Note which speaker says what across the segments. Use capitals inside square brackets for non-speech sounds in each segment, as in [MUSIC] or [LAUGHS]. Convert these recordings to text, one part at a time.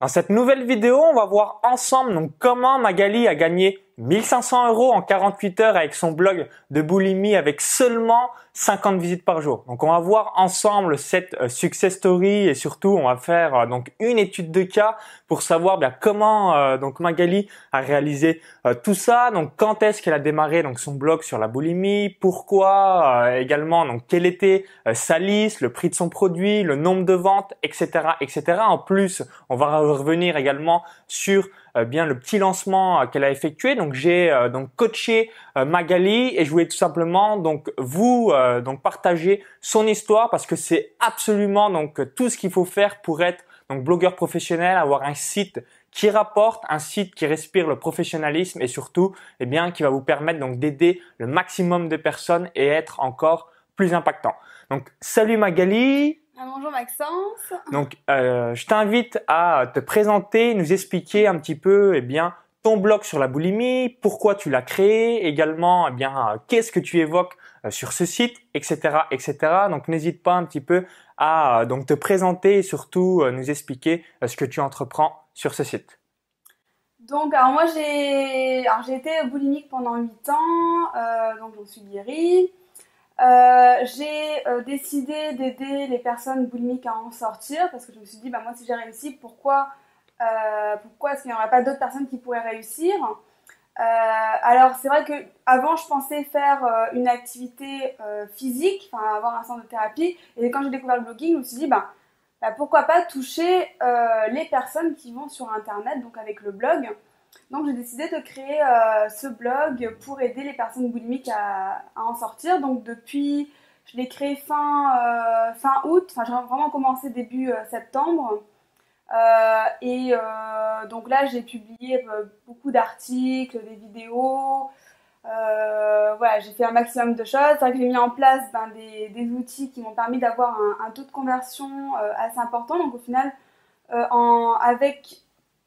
Speaker 1: Dans cette nouvelle vidéo, on va voir ensemble comment Magali a gagné 1500 euros en 48 heures avec son blog de boulimie avec seulement 50 visites par jour. Donc on va voir ensemble cette euh, success story et surtout on va faire euh, donc une étude de cas pour savoir bien comment euh, donc Magali a réalisé tout ça. Donc quand est-ce qu'elle a démarré donc son blog sur la boulimie, pourquoi également donc quelle était sa liste, le prix de son produit, le nombre de ventes, etc., etc. En plus, on va revenir également sur bien le petit lancement euh, qu'elle a effectué. Donc j'ai euh, donc coaché Magali et je voulais tout simplement donc vous donc partager son histoire parce que c'est absolument donc tout ce qu'il faut faire pour être donc blogueur professionnel, avoir un site qui rapporte, un site qui respire le professionnalisme et surtout eh bien qui va vous permettre donc d'aider le maximum de personnes et être encore plus impactant. Donc salut Magali,
Speaker 2: bonjour Maxence.
Speaker 1: Donc, euh, je t'invite à te présenter, nous expliquer un petit peu, eh bien, ton blog sur la boulimie, pourquoi tu l'as créé, également, eh bien, qu'est-ce que tu évoques euh, sur ce site, etc., etc. Donc, n'hésite pas un petit peu à donc te présenter et surtout euh, nous expliquer ce que tu entreprends sur ce site.
Speaker 2: Donc, alors moi, j'ai, j'ai été boulimique pendant 8 ans, euh, donc j'en suis guérie. Euh, j'ai euh, décidé d'aider les personnes boulimiques à en sortir parce que je me suis dit, bah, moi si j'ai réussi, pourquoi, euh, pourquoi est-ce qu'il n'y aurait pas d'autres personnes qui pourraient réussir? Alors c'est vrai que avant je pensais faire une activité physique, enfin avoir un centre de thérapie, et quand j'ai découvert le blogging, je me suis dit, bah, bah pourquoi pas toucher les personnes qui vont sur Internet, donc avec le blog. Donc j'ai décidé de créer euh, ce blog pour aider les personnes boulimiques à, en sortir. Donc depuis, je l'ai créé fin, euh, fin août, enfin j'ai vraiment commencé début euh, septembre. et donc là j'ai publié beaucoup d'articles, des vidéos. voilà, j'ai fait un maximum de choses. J'ai mis en place ben, des, outils qui m'ont permis d'avoir un, taux de conversion assez important. Donc au final, en, avec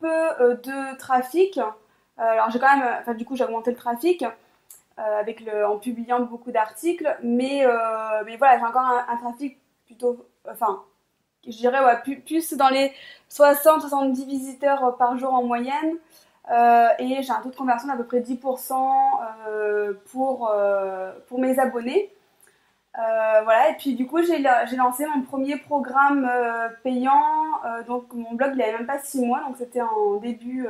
Speaker 2: euh, de trafic. Euh, alors j'ai quand même, enfin du coup j'ai augmenté le trafic. Euh, avec le, en publiant beaucoup d'articles, mais, mais voilà, j'ai encore un, trafic plutôt, enfin, je dirais ouais, plus, dans les 60-70 visiteurs par jour en moyenne, et j'ai un taux de conversion d'à peu près 10% pour, pour mes abonnés. Euh, voilà, et puis du coup, j'ai lancé mon premier programme euh, payant. Euh, donc, mon blog, il n'avait même pas 6 mois, donc c'était en début,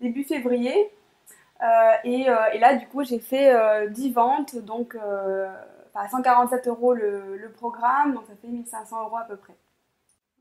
Speaker 2: début février. Et, et, là, du coup, j'ai fait 10 ventes, donc à 147 euros le, le, programme, donc ça fait 1500 euros à peu près.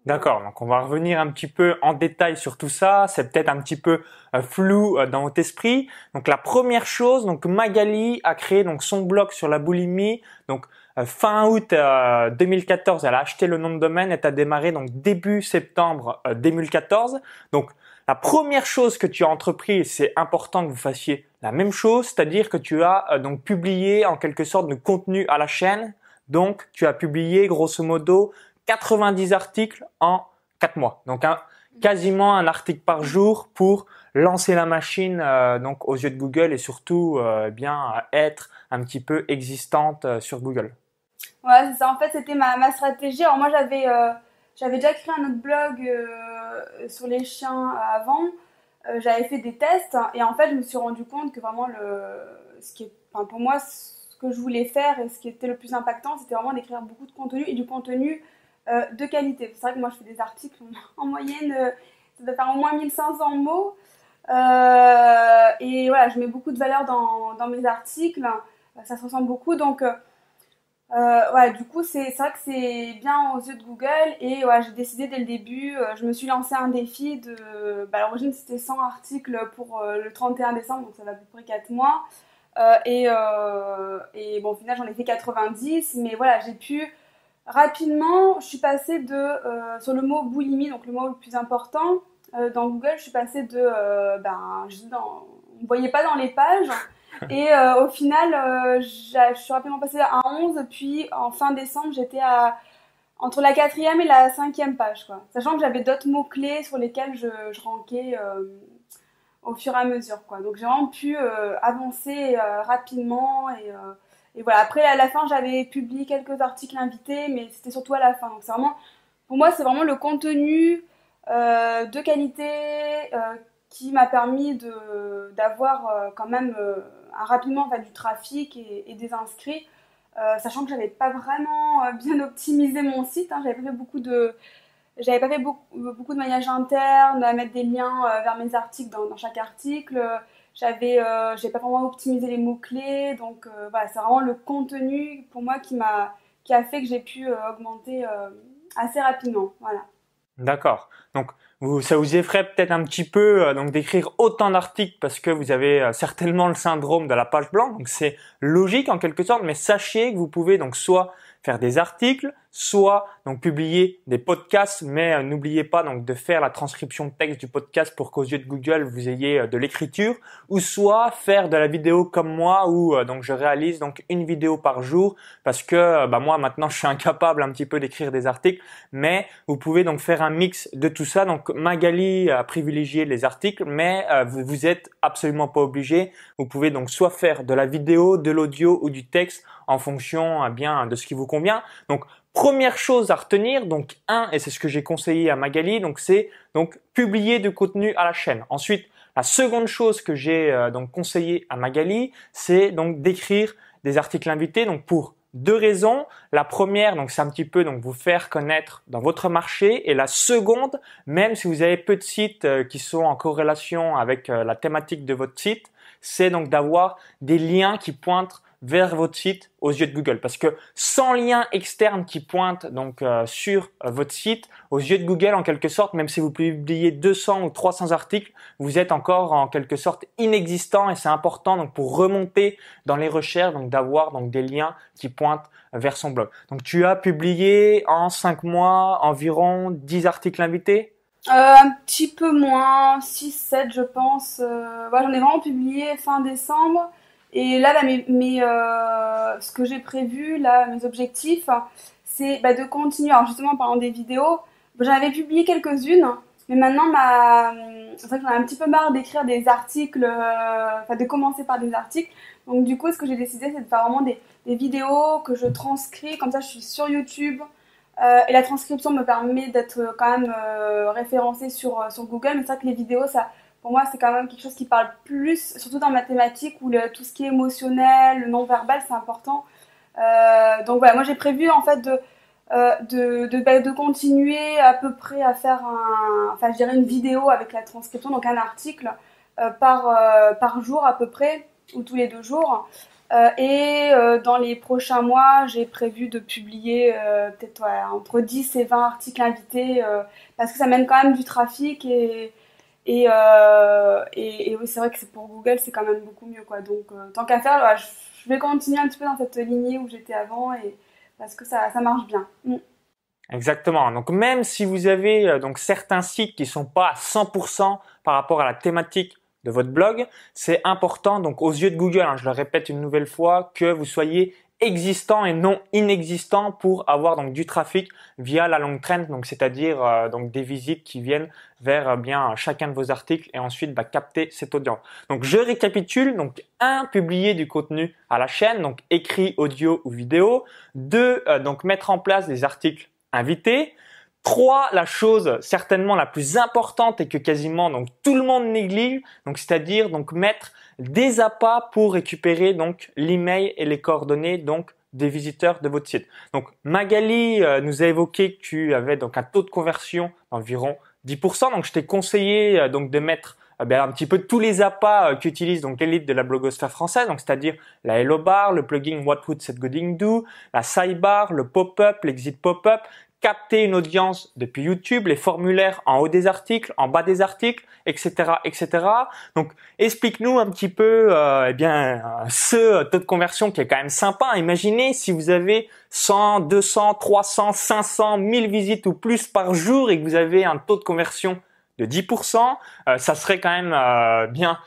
Speaker 1: D'accord, donc on va revenir un petit peu en détail sur tout ça. C'est peut-être un petit peu flou dans votre esprit. Donc la première chose, donc Magali a créé donc son blog sur la boulimie. Donc fin août 2014, euh, elle a acheté le nom de domaine et a démarré donc début septembre 2014. Euh, donc la première chose que tu as entrepris, c'est important que vous fassiez la même chose, c'est-à-dire que tu as donc publié en quelque sorte de contenu à la chaîne. Donc tu as publié grosso modo 90 articles en 4 mois. Donc quasiment un article par jour pour lancer la machine donc aux yeux de Google et surtout bien être un petit peu existante sur Google.
Speaker 2: Ouais, c'est ça. En fait, c'était ma, ma, stratégie. Alors moi, j'avais euh, déjà créé un autre blog euh, sur les chiens avant. Euh, j'avais fait des tests et en fait, je me suis rendu compte que vraiment le ce qui est, enfin, pour moi, ce que je voulais faire et ce qui était le plus impactant, c'était vraiment d'écrire beaucoup de contenu et du contenu de qualité. C'est vrai que moi, je fais des articles [LAUGHS] en, moyenne, ça doit faire au moins 1500 mots. et voilà, je mets beaucoup de valeur dans, dans mes articles. Ça se ressemble beaucoup, donc euh, du coup, c'est vrai que c'est bien aux yeux de Google et ouais, j'ai décidé dès le début, euh, je me suis lancé un défi de. Bah, à l'origine, c'était 100 articles pour euh, le 31 décembre, donc ça va à peu près 4 mois. Euh, et, et bon, au final, j'en ai fait 90, mais voilà, j'ai pu rapidement, je suis passée de. sur le mot boulimie, donc le mot le plus important, dans Google, je suis passée de. ben, je, dans, on ne voyait pas dans les pages. Et euh, au final, euh, je suis rapidement passée à 11, puis en fin décembre, j'étais à entre la quatrième et la cinquième page, quoi. Sachant que j'avais d'autres mots-clés sur lesquels je, je ranquais euh, au fur et à mesure, quoi. Donc j'ai vraiment pu avancer rapidement et, et, voilà. Après, à la fin, j'avais publié quelques articles invités, mais c'était surtout à la fin. Donc c'est vraiment, pour moi, c'est vraiment le contenu de qualité qui m'a permis d'avoir quand même rapidement du trafic et, des inscrits, sachant que j'avais pas vraiment bien optimisé mon site. Hein, j'avais fait beaucoup de j'avais pas fait beaucoup, de maillage interne, à mettre des liens vers mes articles dans, chaque article. J'avais, euh, pas vraiment optimisé les mots clés, donc euh, voilà, c'est vraiment le contenu pour moi qui m'a, qui a fait que j'ai pu euh, augmenter euh, assez rapidement, voilà.
Speaker 1: D'accord. Donc vous, ça vous effraie peut-être un petit peu donc d'écrire autant d'articles parce que vous avez certainement le syndrome de la page blanche. Donc c'est logique en quelque sorte, mais sachez que vous pouvez donc soit faire des articles, soit donc publier des podcasts, mais euh, n'oubliez pas donc de faire la transcription de texte du podcast pour qu'aux yeux de Google vous ayez euh, de l'écriture, ou soit faire de la vidéo comme moi où euh, donc je réalise donc une vidéo par jour parce que bah moi maintenant je suis incapable un petit peu d'écrire des articles, mais vous pouvez donc faire un mix de tout ça. Donc Magali a privilégié les articles, mais vous, vous êtes absolument pas obligé. Vous pouvez donc soit faire de la vidéo, de l'audio ou du texte en fonction bien de ce qui vous convient. Donc Première chose à retenir, donc un, et c'est ce que j'ai conseillé à Magali, donc c'est donc publier du contenu à la chaîne. Ensuite, la seconde chose que j'ai euh, donc conseillé à Magali, c'est donc d'écrire des articles invités, donc pour deux raisons. La première, donc c'est un petit peu donc vous faire connaître dans votre marché, et la seconde, même si vous avez peu de sites euh, qui sont en corrélation avec euh, la thématique de votre site, c'est donc d'avoir des liens qui pointent vers votre site aux yeux de Google. Parce que sans lien externe qui pointe donc euh, sur euh, votre site, aux yeux de Google en quelque sorte, même si vous publiez 200 ou 300 articles, vous êtes encore en quelque sorte inexistant et c'est important donc pour remonter dans les recherches donc d'avoir donc des liens qui pointent vers son blog. Donc tu as publié en 5 mois environ 10 articles invités?
Speaker 2: Euh, un petit peu moins, 6, 7 je pense. J'en ai vraiment publié fin décembre. Et là, euh, ce que j'ai prévu, là, mes objectifs, c'est bah, de continuer. Alors justement, en parlant des vidéos, j'en avais publié quelques-unes, mais maintenant, ma... en fait, j'en ai un petit peu marre d'écrire des articles, euh, enfin de commencer par des articles. Donc du coup, ce que j'ai décidé, c'est de faire vraiment des, vidéos que je transcris, comme ça je suis sur YouTube. Euh, et la transcription me permet d'être quand même référencée sur, sur Google. Mais c'est vrai que les vidéos, ça, pour moi, c'est quand même quelque chose qui parle plus, surtout dans mathématiques où tout ce qui est émotionnel, le non-verbal, c'est important. Euh, donc voilà, moi j'ai prévu en fait de, euh, de, bah, de, continuer à peu près à faire un, enfin je dirais une vidéo avec la transcription, donc un article euh, par, par jour à peu près, ou tous les deux jours. Et dans les prochains mois, j'ai prévu de publier peut-être entre 10 et 20 articles invités, parce que ça mène quand même du trafic et et, euh, et, et, oui, c'est vrai que pour Google, c'est quand même beaucoup mieux. Quoi. Donc, euh, tant qu'à faire, je vais continuer un petit peu dans cette lignée où j'étais avant et, parce que ça, ça marche bien. Mm.
Speaker 1: Exactement. Donc même si vous avez euh, donc certains sites qui sont pas à 100% par rapport à la thématique de votre blog, c'est important donc aux yeux de Google, hein, je le répète une nouvelle fois, que vous soyez existant et non inexistant pour avoir donc du trafic via la longue trend, donc c'est-à-dire euh, donc des visites qui viennent vers euh, bien chacun de vos articles et ensuite bah, capter cette audience. Donc je récapitule donc un publier du contenu à la chaîne donc écrit, audio ou vidéo. Deux euh, donc mettre en place des articles invités. Trois, la chose certainement la plus importante et que quasiment donc tout le monde néglige, c'est-à-dire donc mettre des appâts pour récupérer donc l'email et les coordonnées donc des visiteurs de votre site. Donc Magali euh, nous a évoqué que tu avais donc un taux de conversion d'environ 10%. Donc je t'ai conseillé euh, donc de mettre euh, ben, un petit peu tous les appâts qu'utilise donc l'élite de la blogosphère française, donc c'est-à-dire la hello bar, le plugin What Would Set Gooding Do, la sidebar, le pop-up, l'exit pop-up, capter une audience depuis YouTube, les formulaires en haut des articles, en bas des articles, etc., etc. Donc, explique-nous un petit peu, euh, eh bien, ce taux de conversion qui est quand même sympa. Imaginez si vous avez 100, 200, 300, 500, 1000 visites ou plus par jour et que vous avez un taux de conversion de 10%, euh, ça serait quand même euh, bien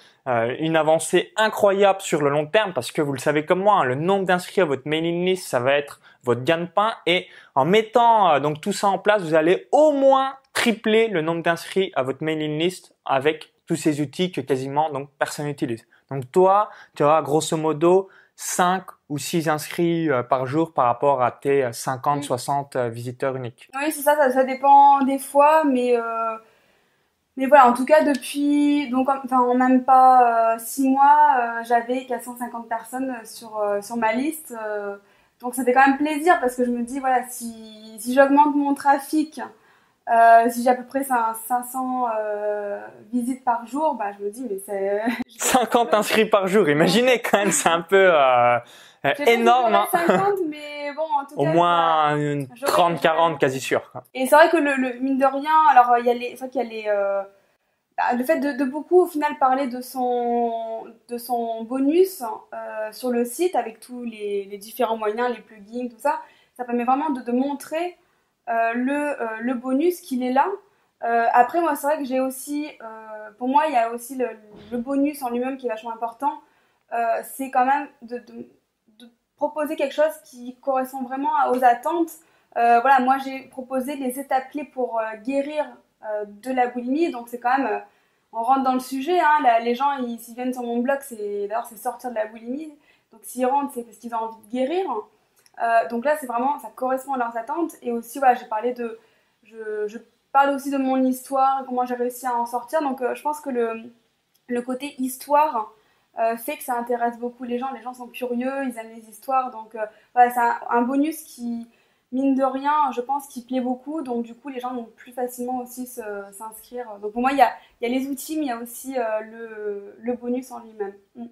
Speaker 1: une avancée incroyable sur le long terme parce que vous le savez comme moi, hein, le nombre d'inscrits à votre mailing list, ça va être votre gagne-pain et en mettant euh, donc tout ça en place, vous allez au moins tripler le nombre d'inscrits à votre mailing list avec tous ces outils que quasiment donc personne n'utilise. Donc toi, tu auras grosso modo 5 ou 6 inscrits euh, par jour par rapport à tes 50, 60 visiteurs uniques.
Speaker 2: Oui, c'est ça, ça, dépend des fois, mais mais voilà, en tout cas, depuis, donc, enfin, en même pas euh, six mois, euh, j'avais 450 personnes sur, euh, sur ma liste. Donc, ça fait quand même plaisir parce que je me dis, voilà, si, si j'augmente mon trafic, si j'ai à peu près 500 visites par jour, bah, je me dis, mais c'est. [LAUGHS]
Speaker 1: 50 inscrits par jour, imaginez quand même, c'est un peu énorme.
Speaker 2: Hein. 50, mais bon, en tout [LAUGHS]
Speaker 1: Au moins 30, 40, quasi sûr.
Speaker 2: Et c'est vrai que le, le, mine de rien, alors il y a les, c'est vrai qu'il y a les, euh, le fait de, beaucoup au final parler de son, de son bonus euh, sur le site avec tous les, différents moyens, les plugins, tout ça, ça permet vraiment de, montrer euh, le, euh, le bonus qu'il est là. Après, moi, c'est vrai que j'ai aussi, pour moi, il y a aussi le, le bonus en lui-même qui est vachement important. c'est quand même de, de proposer quelque chose qui correspond vraiment aux attentes. Voilà, moi j'ai proposé les étapes clés pour guérir de la boulimie, donc c'est quand même, on rentre dans le sujet, hein, les gens ils, viennent sur mon blog, c'est d'ailleurs c'est sortir de la boulimie, donc s'ils rentrent c'est parce qu'ils ont envie de guérir. donc là c'est vraiment, ça correspond à leurs attentes, et aussi voilà, j'ai parlé de, je, je, parle aussi de mon histoire, comment j'ai réussi à en sortir, donc je pense que le, le côté histoire, euh, fait que ça intéresse beaucoup les gens. Les gens sont curieux, ils aiment les histoires. Donc euh, voilà, c'est un, bonus qui, mine de rien, je pense, qui plaît beaucoup. Donc du coup, les gens vont plus facilement aussi s'inscrire. Donc pour moi, il y a, les outils, mais il y a aussi euh, le, bonus en lui-même. Mm.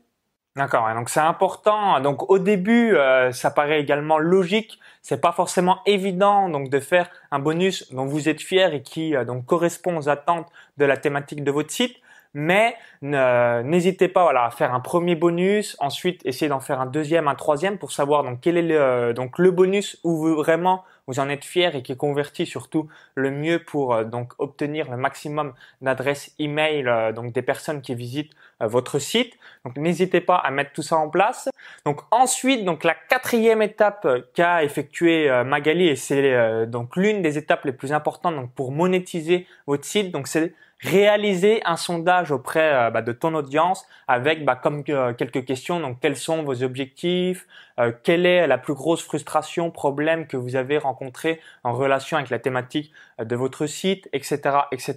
Speaker 1: D'accord. Donc c'est important. Donc au début, ça paraît également logique. C'est pas forcément évident donc de faire un bonus dont vous êtes fier et qui donc correspond aux attentes de la thématique de votre site mais n'hésitez pas voilà, à faire un premier bonus, ensuite essayez d'en faire un deuxième, un troisième pour savoir donc quel est le, donc le bonus où vous vraiment vous en êtes fier et qui convertit surtout le mieux pour euh, donc obtenir le maximum d'adresses email euh, donc des personnes qui visitent euh, votre site. Donc n'hésitez pas à mettre tout ça en place. Donc ensuite donc la quatrième étape qu'a effectué Magali et c'est donc l'une des étapes les plus importantes donc pour monétiser votre site donc c'est réaliser un sondage auprès euh, bah, de ton audience avec bah, comme euh, quelques questions. Donc, quels sont vos objectifs? Euh, Quelle est la plus grosse frustration, problème que vous avez rencontré en relation avec la thématique de votre site, etc., etc.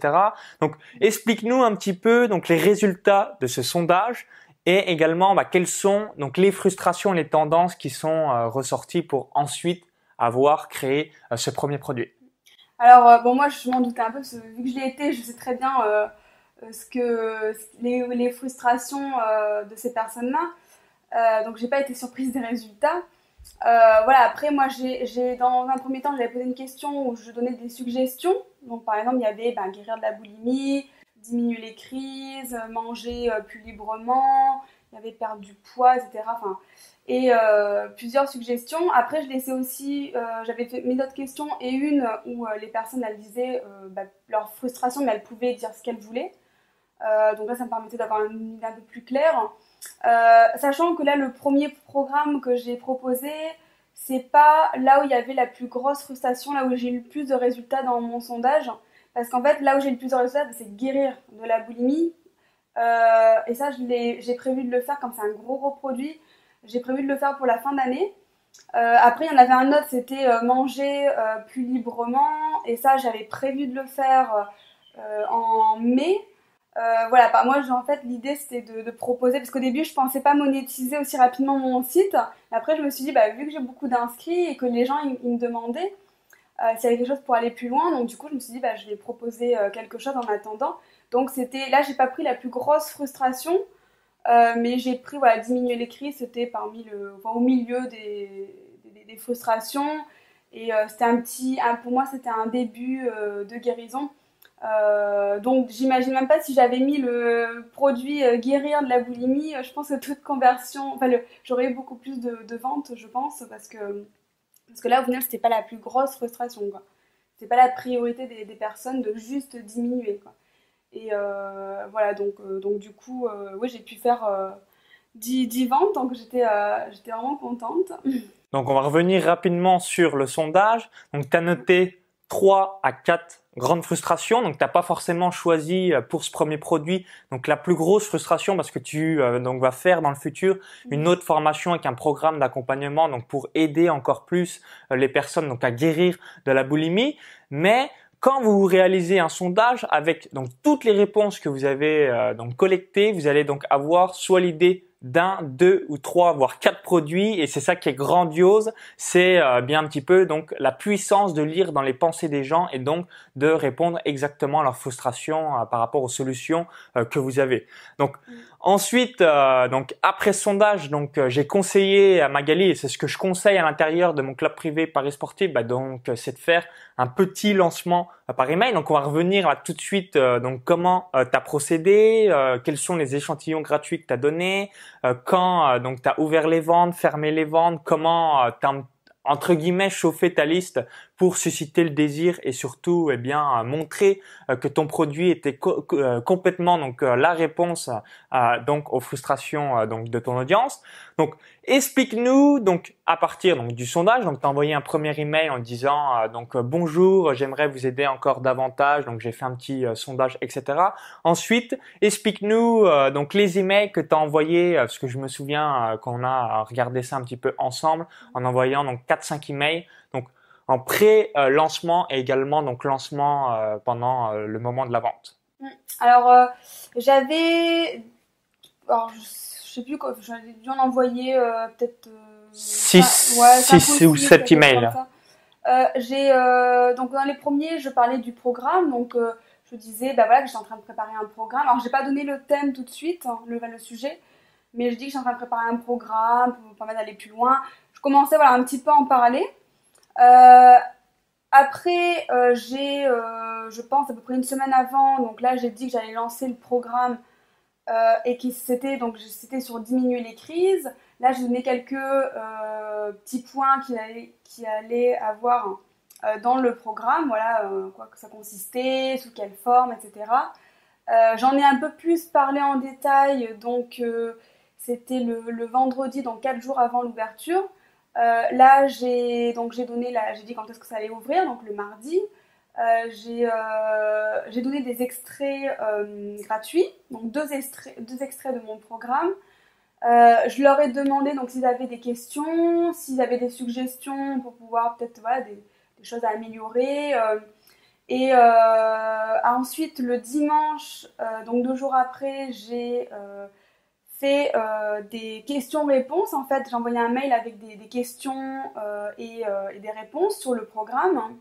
Speaker 1: Donc, explique-nous un petit peu donc les résultats de ce sondage et également bah, quelles sont donc les frustrations, les tendances qui sont ressorties pour ensuite avoir créé ce premier produit.
Speaker 2: Alors, euh, bon, moi, je m'en doutais un peu, parce que vu que je l'ai été, je sais très bien euh, euh, ce que les, frustrations de ces personnes-là. donc, j'ai pas été surprise des résultats. voilà, après, moi, j'ai, dans un premier temps, j'avais posé une question où je donnais des suggestions. Donc, par exemple, il y avait ben, guérir de la boulimie, diminuer les crises, manger plus librement, il y avait perdre du poids, etc. et euh, plusieurs suggestions. Après, je laissais aussi, euh, j'avais mis d'autres questions et une où euh, les personnes elles disaient bah, leur frustration, mais elles pouvaient dire ce qu'elles voulaient. donc là, ça me permettait d'avoir une un peu plus claire. sachant que là, le premier programme que j'ai proposé, c'est pas là où il y avait la plus grosse frustration, là où j'ai eu le plus de résultats dans mon sondage. Parce qu'en fait, là où j'ai le plus de résultats, c'est guérir de la boulimie. et ça, j'ai prévu de le faire comme c'est un gros gros produit. J'ai prévu de le faire pour la fin d'année. Euh, après, il y en avait un autre, c'était euh, manger euh, plus librement. Et ça, j'avais prévu de le faire en mai. voilà, bah, moi, en fait, l'idée, c'était de, proposer, parce qu'au début, je pensais pas monétiser aussi rapidement mon site. Après, je me suis dit, bah, vu que j'ai beaucoup d'inscrits et que les gens, ils, me demandaient s'il y avait quelque chose pour aller plus loin. Donc, du coup, je me suis dit, bah, je vais proposer quelque chose en attendant. Donc, c'était, là, j'ai pas pris la plus grosse frustration. Euh, mais j'ai pris, voilà, diminuer les crises, c'était parmi le, enfin, au milieu des, des, frustrations. Et euh, c'était un petit, pour moi, c'était un début euh, de guérison. donc, j'imagine même pas si j'avais mis le produit guérir de la boulimie, je pense que toute conversion, enfin, j'aurais eu beaucoup plus de, de, ventes, je pense, parce que, parce que là, au final, c'était pas la plus grosse frustration, quoi. C'était pas la priorité des, personnes de juste diminuer. Et euh, voilà, donc, euh, donc du coup, euh, oui, j'ai pu faire 10, 10, ventes, donc j'étais vraiment contente. [LAUGHS]
Speaker 1: Donc on va revenir rapidement sur le sondage. Donc tu as noté 3 à 4 grandes frustrations. Donc tu n'as pas forcément choisi pour ce premier produit donc la plus grosse frustration parce que tu donc vas faire dans le futur une autre formation avec un programme d'accompagnement donc pour aider encore plus les personnes donc à guérir de la boulimie. Mais quand vous réalisez un sondage avec donc toutes les réponses que vous avez donc collectées, vous allez donc avoir soit l'idée d'un, deux ou trois, voire quatre produits. Et c'est ça qui est grandiose. C'est euh, bien un petit peu donc la puissance de lire dans les pensées des gens et donc de répondre exactement à leurs frustrations euh, par rapport aux solutions euh, que vous avez. Ensuite, donc après sondage, donc j'ai conseillé à Magali et c'est ce que je conseille à l'intérieur de mon club privé Paris Sportif, bah, donc c'est de faire un petit lancement par email. Donc on va revenir tout de suite donc comment tu as procédé, quels sont les échantillons gratuits que tu as donnés, euh, quand euh, donc tu as ouvert les ventes, fermé les ventes, comment euh, tu as entre guillemets chauffer ta liste pour susciter le désir et surtout eh bien montrer que ton produit était complètement donc la réponse donc aux frustrations donc de ton audience. Donc explique-nous donc à partir donc du sondage donc tu as envoyé un premier email en disant donc bonjour, j'aimerais vous aider encore davantage donc j'ai fait un petit sondage etc. Ensuite, explique-nous donc les emails que tu as envoyés parce que je me souviens qu'on a regardé ça un petit peu ensemble en envoyant donc 4 5 emails donc en pré-lancement et également donc lancement pendant le moment de la vente.
Speaker 2: Mmh. Alors j'avais je sais plus quoi, j'avais dû en envoyer euh, peut-être
Speaker 1: 6 euh, ou 7 emails.
Speaker 2: Euh, j'ai donc dans les premiers, je parlais du programme, donc je disais bah voilà que j'étais en train de préparer un programme. Alors j'ai pas donné le thème tout de suite, hein, le, le sujet, mais je dis que j'étais en train de préparer un programme pour me permettre d'aller plus loin. Je commençais voilà un petit peu à en parler. Après j'ai, je pense à peu près une semaine avant, donc là j'ai dit que j'allais lancer le programme euh, et qui c'était donc c'était sur diminuer les crises. Là, je donnais quelques euh, petits points qui allaient, qui allaient avoir euh, dans le programme, voilà, quoi que ça consistait, sous quelle forme, etc. J'en ai un peu plus parlé en détail, donc c'était le, le, vendredi, donc quatre jours avant l'ouverture. Là, j'ai donc donné, j'ai dit quand est-ce que ça allait ouvrir, donc le mardi. Euh, euh, j'ai donné des extraits euh, gratuits, donc deux extraits, deux extraits de mon programme. je leur ai demandé donc s'ils avaient des questions, s'ils avaient des suggestions pour pouvoir peut-être voilà, des, choses à améliorer. et ensuite, le dimanche, donc deux jours après, j'ai fait des questions-réponses. En fait, j'ai envoyé un mail avec des, questions et, et, des réponses sur le programme.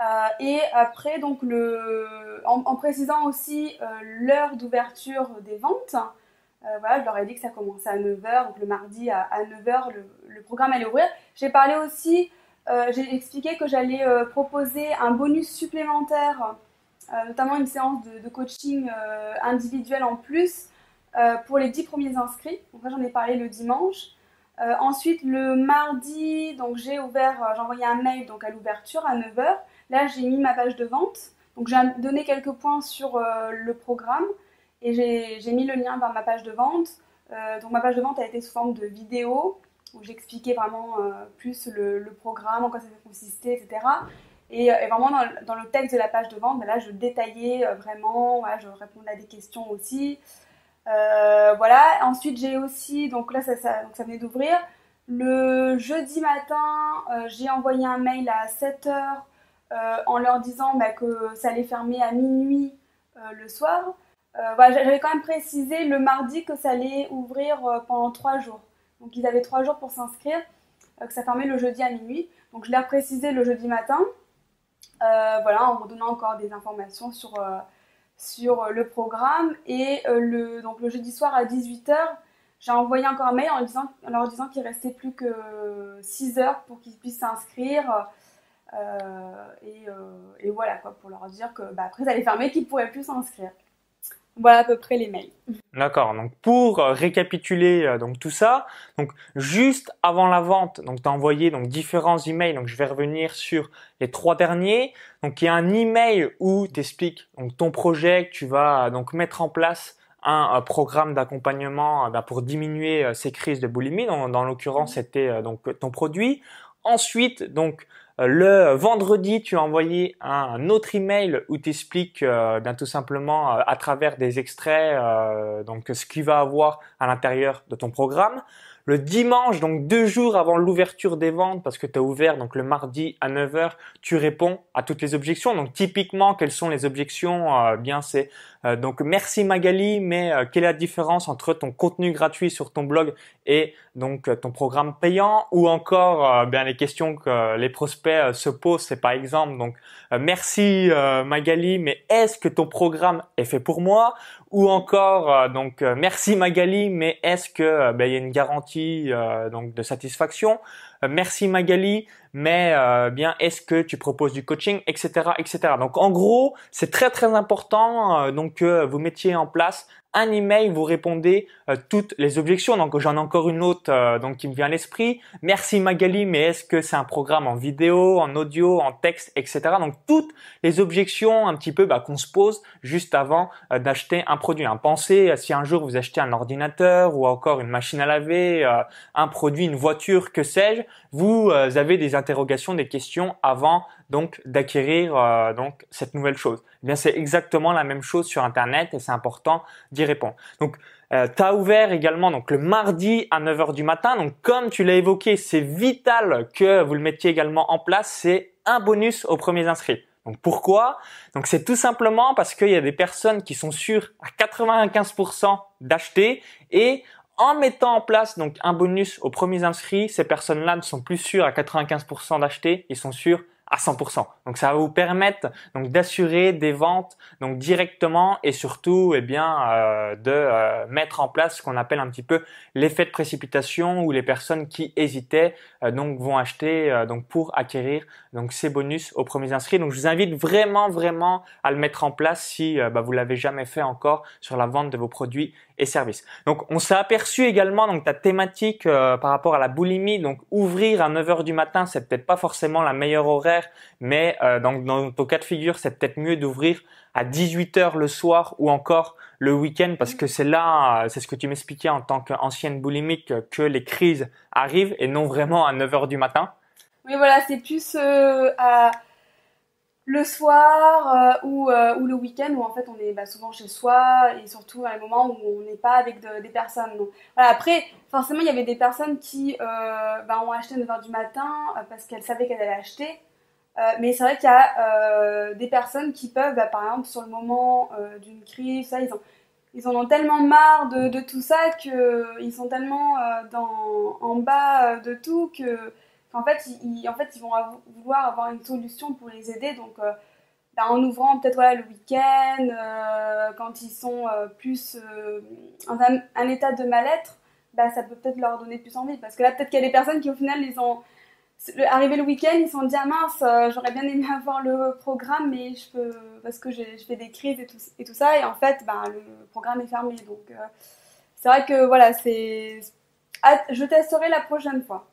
Speaker 2: Euh, et après, donc, le, en, précisant aussi euh, l'heure d'ouverture des ventes, euh, voilà, je leur ai dit que ça commençait à 9h, donc le mardi à, 9h, le, programme allait ouvrir. J'ai parlé aussi, j'ai expliqué que j'allais proposer un bonus supplémentaire, notamment une séance de, coaching individuel en plus pour les 10 premiers inscrits. Donc j'en ai parlé le dimanche. ensuite, le mardi, j'ai ouvert, j'ai envoyé un mail donc à l'ouverture à 9h. Là, j'ai mis ma page de vente. Donc, j'ai donné quelques points sur euh, le programme et j'ai mis le lien vers ma page de vente. Euh, donc, ma page de vente a été sous forme de vidéo où j'expliquais vraiment euh, plus le, programme, en quoi ça consistait, etc. Et, vraiment, dans, le texte de la page de vente, ben là, je détaillais vraiment, je répondais à des questions aussi. Voilà. Ensuite, j'ai aussi, donc là, ça, ça, venait d'ouvrir. Le jeudi matin, j'ai envoyé un mail à 7h euh, en leur disant bah, que ça allait fermer à minuit euh, le soir. Euh, j'avais quand même précisé le mardi que ça allait ouvrir pendant trois jours. Donc ils avaient trois jours pour s'inscrire, que ça fermait le jeudi à minuit. Donc je l'ai précisé le jeudi matin, voilà, en redonnant encore des informations sur, sur le programme. Et le, donc le jeudi soir à 18h, j'ai envoyé encore un mail en, disant, en leur disant qu'il restait plus que 6 heures pour qu'ils puissent s'inscrire. Euh, euh, et, voilà, quoi, pour leur dire que bah, après, ça allait fermer, qu'ils pourraient plus s'inscrire. Voilà à peu près les mails.
Speaker 1: D'accord. Donc pour euh, récapituler donc tout ça, donc juste avant la vente, donc tu as envoyé donc différents emails. Donc je vais revenir sur les trois derniers. Donc il y a un email où tu expliques donc ton projet, que tu vas donc mettre en place un, programme d'accompagnement bah, pour diminuer ces crises de boulimie. Dans, dans l'occurrence, mmh. c'était donc ton produit. Ensuite, donc le vendredi, tu as envoyé un autre email où tu expliques euh, bien tout simplement à travers des extraits euh, donc ce qu'il va avoir à l'intérieur de ton programme. Le dimanche, donc deux jours avant l'ouverture des ventes, parce que tu as ouvert donc le mardi à 9h, tu réponds à toutes les objections. Donc typiquement, quelles sont les objections? Euh, Bien, c'est euh, donc merci Magali, mais euh, quelle est la différence entre ton contenu gratuit sur ton blog et donc ton programme payant Ou encore, bien les questions que les prospects se posent, c'est par exemple donc merci Magali, mais est-ce que ton programme est fait pour moi? Ou encore donc merci Magali mais est-ce que ben, y a une garantie donc de satisfaction? Merci Magali mais euh, bien est-ce que tu proposes du coaching, etc., etc. Donc en gros, c'est très très important euh, donc que vous mettiez en place un email, vous répondez euh, toutes les objections. Donc j'en ai encore une autre euh, donc qui me vient à l'esprit. Merci Magali, mais est-ce que c'est un programme en vidéo, en audio, en texte, etc. Donc toutes les objections un petit peu bah, qu'on se pose juste avant euh, d'acheter un produit. Hein. Pensez si un jour vous achetez un ordinateur ou encore une machine à laver, un produit, une voiture, que sais-je, vous avez des interrogations, des questions avant donc d'acquérir euh, donc cette nouvelle chose. Eh bien, c'est exactement la même chose sur Internet et c'est important d'y répondre. Donc, euh, tu as ouvert également donc le mardi à 9h du matin. Donc, comme tu l'as évoqué, c'est vital que vous le mettiez également en place. C'est un bonus aux premiers inscrits. Donc pourquoi? Donc c'est tout simplement parce qu'il y a des personnes qui sont sûres à 95% d'acheter et en mettant en place donc un bonus aux premiers inscrits, ces personnes-là ne sont plus sûres à 95% d'acheter, ils sont sûrs à 100%. Donc ça va vous permettre donc d'assurer des ventes donc directement et surtout eh bien euh, de euh, mettre en place ce qu'on appelle un petit peu l'effet de précipitation où les personnes qui hésitaient euh, donc vont acheter donc pour acquérir donc ces bonus aux premiers inscrits. Donc je vous invite vraiment vraiment à le mettre en place si bah, vous l'avez jamais fait encore sur la vente de vos produits et services. Donc on s'est aperçu également donc ta thématique par rapport à la boulimie donc ouvrir à 9h du matin, c'est peut-être pas forcément la meilleure horaire mais euh, donc dans ton cas de figure, c'est peut-être mieux d'ouvrir à 18h le soir ou encore le week-end parce que c'est là, euh, c'est ce que tu m'expliquais en tant qu'ancienne boulimique, que les crises arrivent et non vraiment à 9h du matin.
Speaker 2: Oui, voilà, c'est plus euh, à le soir ou, ou, le week-end où en fait on est bah, souvent chez soi et surtout à un moment où on n'est pas avec des personnes. Voilà, après, forcément, il y avait des personnes qui bah, ont acheté à 9h du matin parce qu'elles savaient qu'elles allaient acheter. Euh, mais c'est vrai qu'il y a euh, des personnes qui peuvent, bah, par exemple, sur le moment euh, d'une crise, ça, ils, ont, ils en ont tellement marre de, de tout ça qu'ils sont tellement dans, en bas de tout que qu'en fait, ils, en fait, ils vont vouloir avoir une solution pour les aider. Donc, bah, en ouvrant peut-être voilà, le week-end, quand ils sont plus dans un, état de mal-être, bah, ça peut peut-être leur donner plus envie. Parce que là, peut-être qu'il y a des personnes qui, au final, les le week-end, ils se sont dit ah mince, euh, j'aurais bien aimé [LAUGHS] avoir le programme, mais je peux parce que je fais des crises et tout, ça, et en fait, ben, le programme est fermé. Donc euh, c'est vrai que voilà, c'est je testerai la prochaine fois.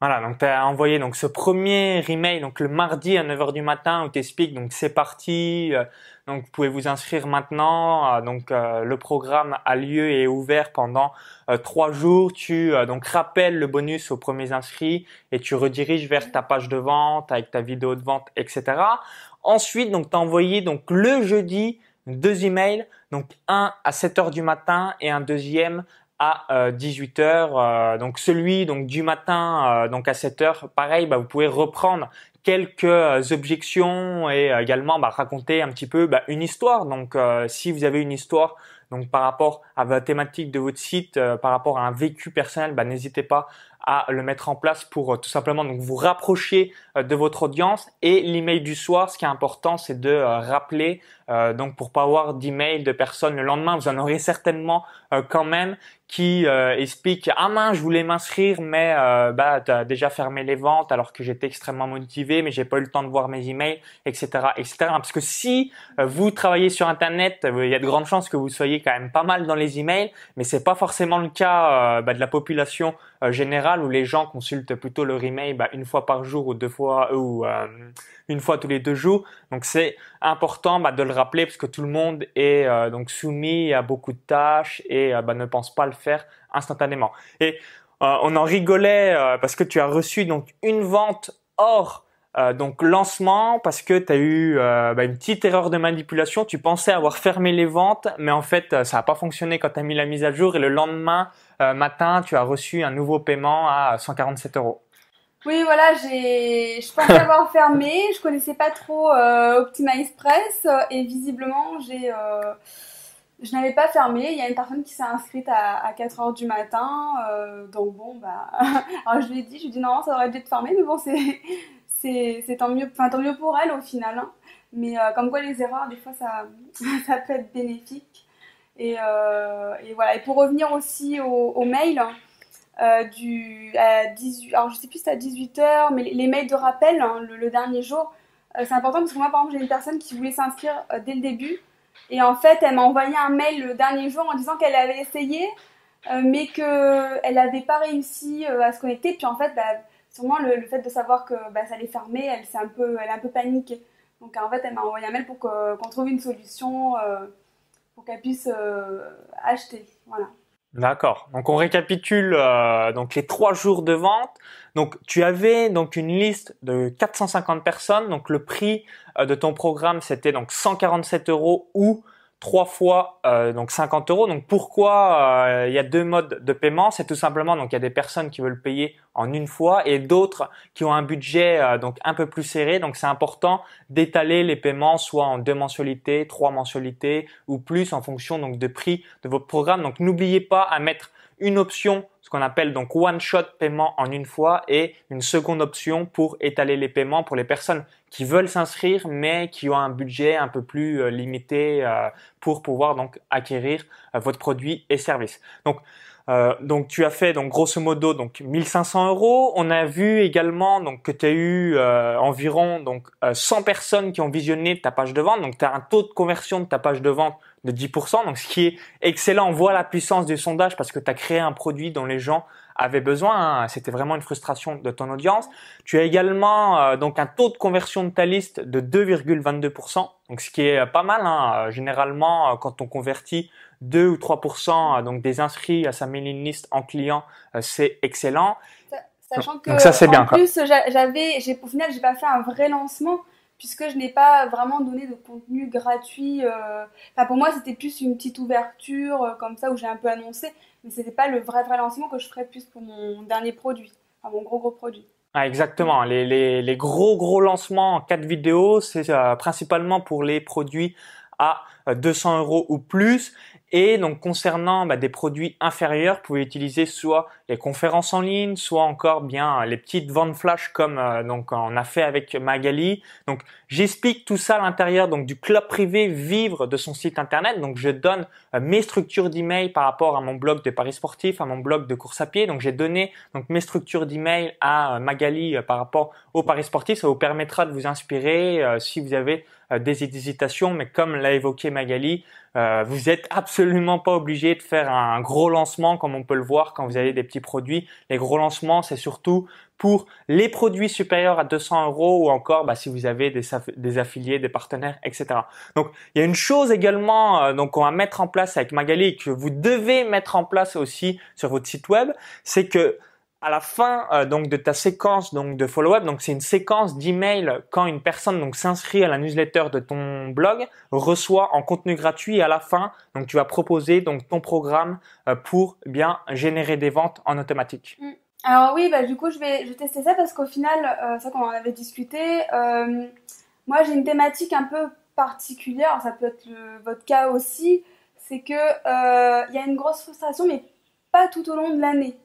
Speaker 1: Voilà, donc tu as envoyé donc ce premier email donc le mardi à 9h du matin où tu expliques donc c'est parti, euh, donc vous pouvez vous inscrire maintenant. Euh, donc euh, le programme a lieu et est ouvert pendant trois jours. Tu donc rappelles le bonus aux premiers inscrits et tu rediriges vers ta page de vente avec ta vidéo de vente, etc. Ensuite, donc tu as envoyé donc le jeudi deux emails, donc un à 7h du matin et un deuxième à 18h. Euh, donc celui donc du matin euh, donc à 7h, pareil, bah, vous pouvez reprendre quelques euh, objections et également bah, raconter un petit peu bah, une histoire. Donc si vous avez une histoire donc par rapport à la thématique de votre site, par rapport à un vécu personnel, bah, n'hésitez pas à le mettre en place pour tout simplement donc vous rapprocher de votre audience. Et l'email du soir ce qui est important c'est de rappeler donc pour pas avoir d'email de personnes le lendemain vous en aurez certainement quand même qui euh, explique ah mince je voulais m'inscrire mais euh, bah as déjà fermé les ventes alors que j'étais extrêmement motivé mais j'ai pas eu le temps de voir mes emails etc etc parce que si euh, vous travaillez sur internet euh, il y a de grandes chances que vous soyez quand même pas mal dans les emails mais c'est pas forcément le cas bah, de la population générale où les gens consultent plutôt leur email bah, une fois par jour ou deux fois ou une fois tous les deux jours. Donc c'est important bah, de le rappeler parce que tout le monde est euh, donc soumis à beaucoup de tâches et euh, bah, ne pense pas le faire instantanément. Et euh, on en rigolait parce que tu as reçu donc une vente hors euh, donc lancement parce que tu as eu euh, bah, une petite erreur de manipulation, tu pensais avoir fermé les ventes, mais en fait euh, ça n'a pas fonctionné quand tu as mis la mise à jour. Et le lendemain matin tu as reçu un nouveau paiement à 147 euros.
Speaker 2: Oui voilà, j'ai, je pensais avoir [LAUGHS] fermé, je connaissais pas trop Optimize Press et visiblement j'ai, je n'avais pas fermé. Il y a une personne qui s'est inscrite à, à 4 heures du matin, donc bon bah, [LAUGHS] alors je lui ai dit, je lui ai dit non ça aurait dû être fermé, mais bon c'est c'est tant mieux, enfin tant mieux pour elle au final. Hein. Mais euh, comme quoi les erreurs, des fois, ça, [LAUGHS] ça peut être bénéfique. Et, euh, et, voilà. Et pour revenir aussi au, mail, euh, du, à 18, alors je sais plus si c'est à 18h, mais les, mails de rappel, hein, le, dernier jour, c'est important parce que moi, par exemple, j'ai une personne qui voulait s'inscrire dès le début. Et en fait, elle m'a envoyé un mail le dernier jour en disant qu'elle avait essayé, mais qu'elle n'avait pas réussi à se connecter. Puis en fait, bah, le, fait de savoir que bah, ça allait fermer, elle, est un peu, elle est un peu paniquée. Donc en fait, elle m'a envoyé un mail pour qu'on trouve une solution euh, pour qu'elle puisse euh, acheter. Voilà.
Speaker 1: D'accord. Donc on récapitule euh, donc les trois jours de vente. Donc tu avais donc une liste de 450 personnes. Donc le prix de ton programme c'était donc 147 euros ou trois fois euh, donc 50 euros. Donc pourquoi euh, il y a deux modes de paiement? C'est tout simplement donc il y a des personnes qui veulent payer en une fois et d'autres qui ont un budget euh, donc un peu plus serré. Donc c'est important d'étaler les paiements soit en deux mensualités, trois mensualités ou plus en fonction donc de prix de votre programme. Donc n'oubliez pas à mettre une option ce qu'on appelle donc one shot paiement en une fois et une seconde option pour étaler les paiements pour les personnes qui veulent s'inscrire mais qui ont un budget un peu plus euh, limité euh, pour pouvoir donc acquérir euh, votre produit et service. Donc donc tu as fait donc grosso modo donc 1500 euros. On a vu également donc que tu as eu environ donc 100 personnes qui ont visionné ta page de vente. Donc tu as un taux de conversion de ta page de vente de 10%. Donc ce qui est excellent. On voit la puissance du sondage parce que tu as créé un produit dont les gens avait besoin. Hein. C'était vraiment une frustration de ton audience. Tu as également euh, donc un taux de conversion de ta liste de 2,22%, donc ce qui est pas mal. Hein. Euh, généralement, euh, quand on convertit 2 ou 3% donc des inscrits à sa mailing list en client, c'est excellent.
Speaker 2: Sachant que ça, c'est bien, en plus, j'avais, j'ai, au final, j'ai pas fait un vrai lancement puisque je n'ai pas vraiment donné de contenu gratuit. Enfin, pour moi, c'était plus une petite ouverture comme ça où j'ai un peu annoncé mais c'était pas le vrai vrai lancement que je ferais plus pour mon dernier produit, enfin mon gros gros produit.
Speaker 1: Ah, exactement. Les, les, les, gros gros lancements en quatre vidéos, c'est euh, principalement pour les produits à 200 euh, euros ou plus et donc concernant bah, des produits inférieurs, vous pouvez utiliser soit les conférences en ligne, soit encore bien les petites ventes flash comme euh, donc on a fait avec Magali. Donc j'explique tout ça à l'intérieur donc du club privé vivre de son site internet. Donc je donne euh, mes structures d'email par rapport à mon blog de paris sportif, à mon blog de course à pied. Donc j'ai donné donc mes structures d'email à euh, Magali par rapport au paris sportif. Ça vous permettra de vous inspirer si vous avez des hésitations, mais comme l'a évoqué Magali, euh, vous êtes absolument pas obligé de faire un gros lancement comme on peut le voir quand vous avez des petits produits. Les gros lancements, c'est surtout pour les produits supérieurs à 200 euros ou encore bah, si vous avez des, affiliés, des partenaires, etc. Donc il y a une chose également euh, donc qu'on va mettre en place avec Magali que vous devez mettre en place aussi sur votre site web, c'est que à la fin euh, donc de ta séquence donc de follow-up, donc c'est une séquence d'emails quand une personne donc s'inscrit à la newsletter de ton blog, reçoit en contenu gratuit et à la fin donc tu vas proposer donc ton programme euh, pour bien générer des ventes en automatique. Mm.
Speaker 2: Alors oui, bah du coup je vais je tester ça parce qu'au final, euh, ça qu'on en avait discuté, moi j'ai une thématique un peu particulière, ça peut être votre cas aussi, c'est que il y a une grosse frustration mais pas tout au long de l'année.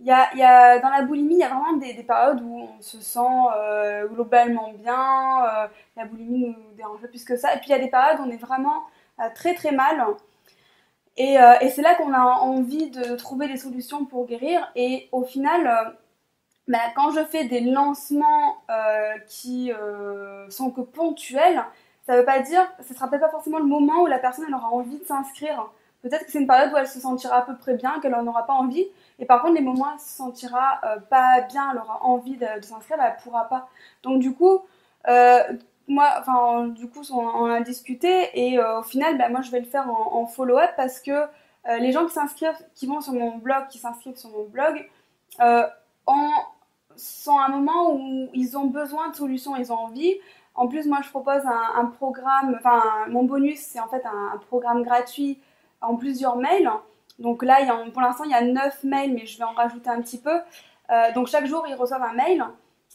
Speaker 2: Y y a, dans la boulimie, il y a vraiment des, des périodes où on se sent euh, globalement bien, euh, la boulimie nous dérange pas plus que ça, et puis il y a des périodes où on est vraiment euh, très très mal. Et, c'est là qu'on a envie de trouver des solutions pour guérir. Et au final, bah, quand je fais des lancements qui sont que ponctuels, ça veut pas dire, ce sera peut-être pas forcément le moment où la personne aura envie de s'inscrire. Peut-être que c'est une période où elle se sentira à peu près bien, qu'elle n'en aura pas envie. Et par contre, les moments où elle se sentira euh, pas bien, elle aura envie de, s'inscrire, bah, elle ne pourra pas. Donc du coup, euh, moi, enfin, du coup, on, a discuté et euh, au final, bah, moi, je vais le faire en, follow-up parce que les gens qui s'inscrivent, qui vont sur mon blog, qui s'inscrivent sur mon blog, en sont à un moment où ils ont besoin de solutions, ils ont envie. En plus, moi, je propose un, programme, enfin, mon bonus, c'est en fait un, programme gratuit en plusieurs mails. Donc là, pour l'instant, il y a 9 mails, mais je vais en rajouter un petit peu. Euh, donc chaque jour, ils reçoivent un mail.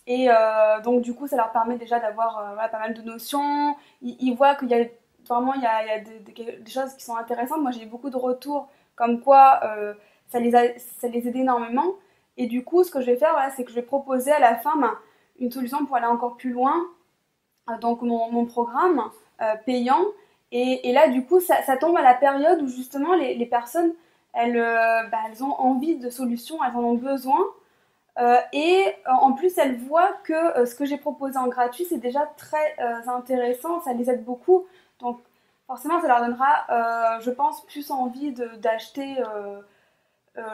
Speaker 2: Et euh, donc, du coup, ça leur permet déjà d'avoir euh, pas mal de notions. Ils, voient qu'il y a vraiment il y a, des, choses qui sont intéressantes. Moi, j'ai beaucoup de retours comme quoi ça, les ça les aide énormément. Et du coup, ce que je vais faire, c'est que je vais proposer à la fin une solution pour aller encore plus loin donc mon, programme euh, payant. Et, là, du coup, ça, tombe à la période où justement les, personnes, elles, euh, bah, elles ont envie de solutions, elles en ont besoin. et en plus, elles voient que ce que j'ai proposé en gratuit, c'est déjà très intéressant, ça les aide beaucoup. Donc forcément, ça leur donnera, je pense, plus envie d'acheter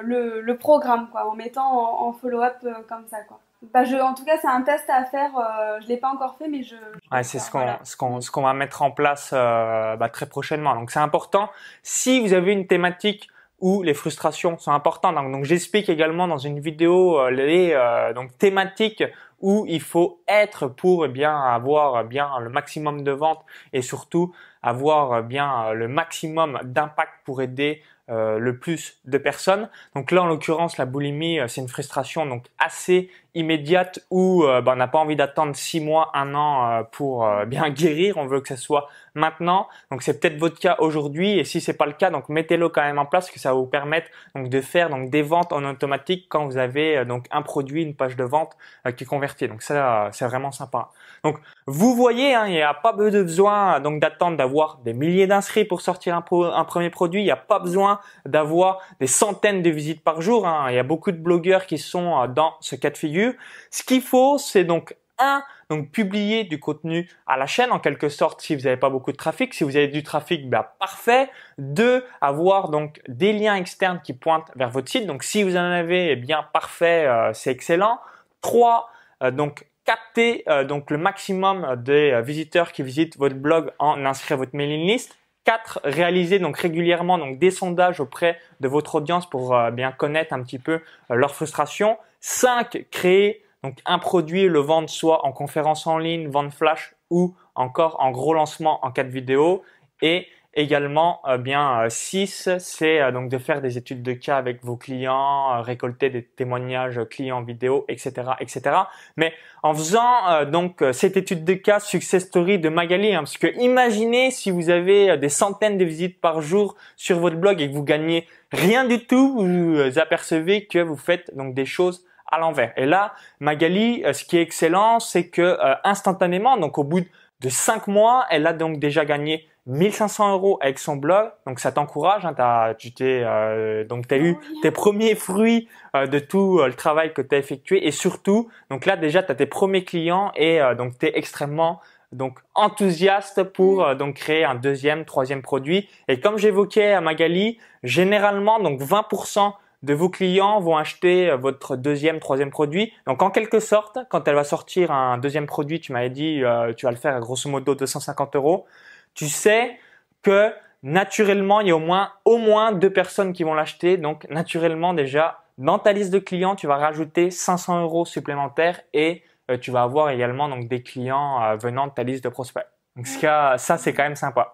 Speaker 2: le, programme, quoi, en mettant en, en follow-up comme ça, quoi. Bah je, en tout cas, c'est un test à faire. Euh, je l'ai pas encore fait, mais je.
Speaker 1: ouais, c'est ce qu'on ce qu'on ce qu'on va mettre en place euh, bah, très prochainement. Donc c'est important. Si vous avez une thématique où les frustrations sont importantes, donc, j'explique également dans une vidéo euh, les euh, donc thématiques où il faut être pour eh bien avoir bien le maximum de ventes et surtout avoir bien le maximum d'impact pour aider euh, le plus de personnes. Donc là, en l'occurrence, la boulimie, euh, c'est une frustration donc assez immédiate où euh, bah, on n'a pas envie d'attendre six mois, un an pour [LAUGHS] bien guérir. On veut que ça soit maintenant. Donc c'est peut-être votre cas aujourd'hui et si c'est pas le cas, donc mettez-le quand même en place que ça va vous permettre donc de faire donc des ventes en automatique quand vous avez donc un produit, une page de vente qui convertit. Donc ça, c'est vraiment sympa. Donc vous voyez, hein, il n'y a pas besoin donc d'attendre d'avoir des milliers d'inscrits pour sortir un, un premier produit. Il n'y a pas besoin d'avoir des centaines de visites par jour. Hein. Il y a beaucoup de blogueurs qui sont euh, dans ce cas de figure. Ce qu'il faut, c'est donc un, donc publier du contenu à la chaîne en quelque sorte si vous n'avez pas beaucoup de trafic. Si vous avez du trafic, bah parfait. Deux, avoir donc des liens externes qui pointent vers votre site. Donc si vous en avez, eh bien parfait, euh, c'est excellent. Trois, euh, donc capter donc le maximum des visiteurs qui visitent votre blog en inscrivant votre mailing list. 4. Réaliser donc régulièrement donc des sondages auprès de votre audience pour euh, bien connaître un petit peu euh, leur frustration. 5. Créer donc un produit, le vendre soit en conférence en ligne, vente flash ou encore en gros lancement en cas de vidéo. Et Également, euh, bien 6, euh, c'est euh, donc de faire des études de cas avec vos clients, récolter des témoignages clients vidéo, etc., etc. Mais en faisant donc cette étude de cas success story de Magali, hein, parce que imaginez si vous avez des centaines de visites par jour sur votre blog et que vous gagnez rien du tout, vous apercevez que vous faites donc des choses à l'envers. Et là, Magali, ce qui est excellent, c'est que instantanément, donc au bout de 5 mois, elle a donc déjà gagné 1500 euros avec son blog, donc ça t'encourage. Hein, as, tu t'es euh, donc t'as eu tes premiers fruits euh, de tout euh, le travail que tu as effectué et surtout donc là déjà tu as tes premiers clients et donc tu es extrêmement donc enthousiaste pour donc créer un deuxième, troisième produit. Et comme j'évoquais à Magali, généralement donc 20% de vos clients vont acheter votre deuxième, troisième produit. Donc en quelque sorte, quand elle va sortir un deuxième produit, tu m'avais dit tu vas le faire à grosso modo 250 euros tu sais que naturellement, il y a au moins, au moins deux personnes qui vont l'acheter. Donc, naturellement, déjà, dans ta liste de clients, tu vas rajouter 500 euros supplémentaires et euh, tu vas avoir également donc des clients euh, venant de ta liste de prospects. Donc, ça, c'est quand même sympa.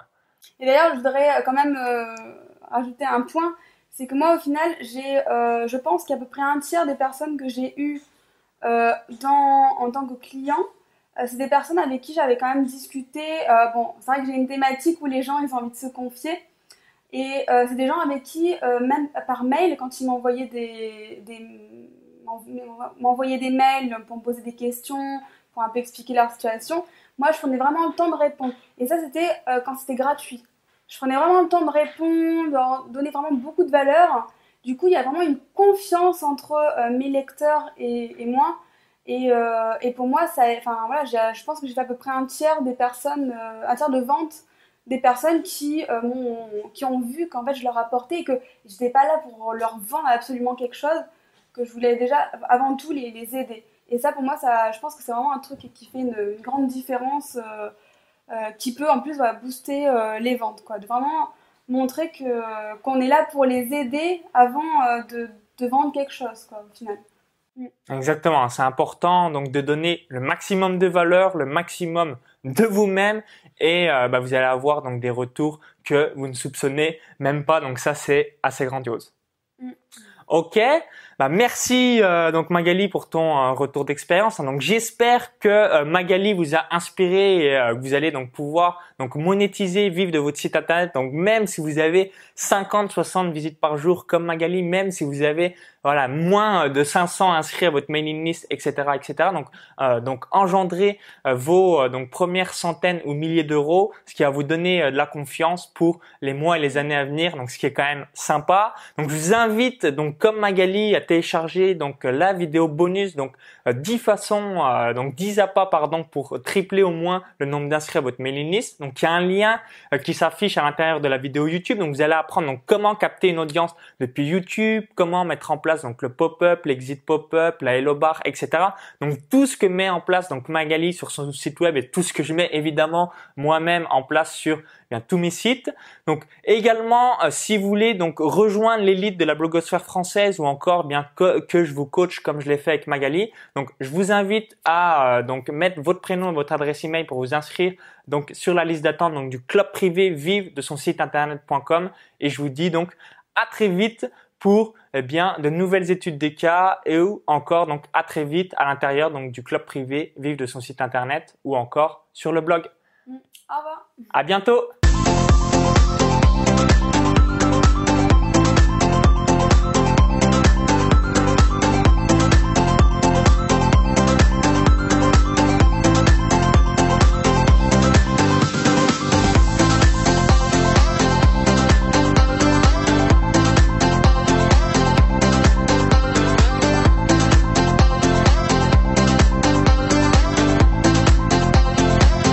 Speaker 2: Et d'ailleurs, je voudrais euh, quand même rajouter un point. C'est que moi, au final, j'ai, je pense qu'il y a à peu près un tiers des personnes que j'ai eues en tant que client euh, c'est des personnes avec qui j'avais quand même discuté. Euh, bon, c'est vrai que j'ai une thématique où les gens ils ont envie de se confier. Et euh, c'est des gens avec qui, même par mail, quand ils m'envoyaient des, des des mails pour me poser des questions, pour un peu expliquer leur situation, moi je prenais vraiment le temps de répondre. Et ça c'était quand c'était gratuit. Je prenais vraiment le temps de répondre, de donner vraiment beaucoup de valeur. Du coup, il y a vraiment une confiance entre mes lecteurs et moi et, euh, et, pour moi, ça, enfin voilà, je pense que j'ai fait à peu près un tiers des personnes, euh, un tiers de vente des personnes qui, euh, qui ont vu qu'en fait je leur apportais et que j'étais pas là pour leur vendre absolument quelque chose, que je voulais déjà avant tout les, les aider. Et ça, pour moi, ça, je pense que c'est vraiment un truc qui fait une, grande différence, qui peut en plus booster les ventes, quoi. De vraiment montrer que qu'on est là pour les aider avant de, de vendre quelque chose, quoi, au final.
Speaker 1: Exactement, c'est important donc de donner le maximum de valeur, le maximum de vous-même et euh, bah, vous allez avoir donc des retours que vous ne soupçonnez même pas. Donc ça c'est assez grandiose. Mm. Ok, bah, merci euh, donc Magali pour ton euh, retour d'expérience. Donc j'espère que euh, Magali vous a inspiré et que vous allez donc pouvoir donc monétiser, vivre de votre site internet. Donc même si vous avez 50, 60 visites par jour comme Magali, même si vous avez voilà moins de 500 inscrits à votre mailing list, etc., etc. Donc donc engendrer vos donc premières centaines ou milliers d'euros, ce qui va vous donner de la confiance pour les mois et les années à venir. Donc ce qui est quand même sympa. Donc je vous invite donc comme Magali à télécharger donc la vidéo bonus, donc 10 euh, façons, euh, donc 10 appâts pardon pour tripler au moins le nombre d'inscrits à votre mailing list. Donc il y a un lien euh, qui s'affiche à l'intérieur de la vidéo YouTube. Donc vous allez apprendre donc comment capter une audience depuis YouTube, comment mettre en place donc le pop-up, l'exit pop-up, la hello bar, etc. Donc tout ce que met en place donc Magali sur son site web et tout ce que je mets évidemment moi-même en place sur bien tous mes sites. Donc également si vous voulez donc rejoindre l'élite de la blogosphère française ou encore bien que, que je vous coach comme je l'ai fait avec Magali. Donc je vous invite à euh, donc mettre votre prénom et votre adresse email pour vous inscrire donc sur la liste d'attente donc du club privé vive de son site internet.com et je vous dis donc à très vite pour eh bien de nouvelles études des cas et ou encore donc à très vite à l'intérieur donc du club privé vive de son site internet ou encore sur le blog.
Speaker 2: Au revoir.
Speaker 1: À bientôt.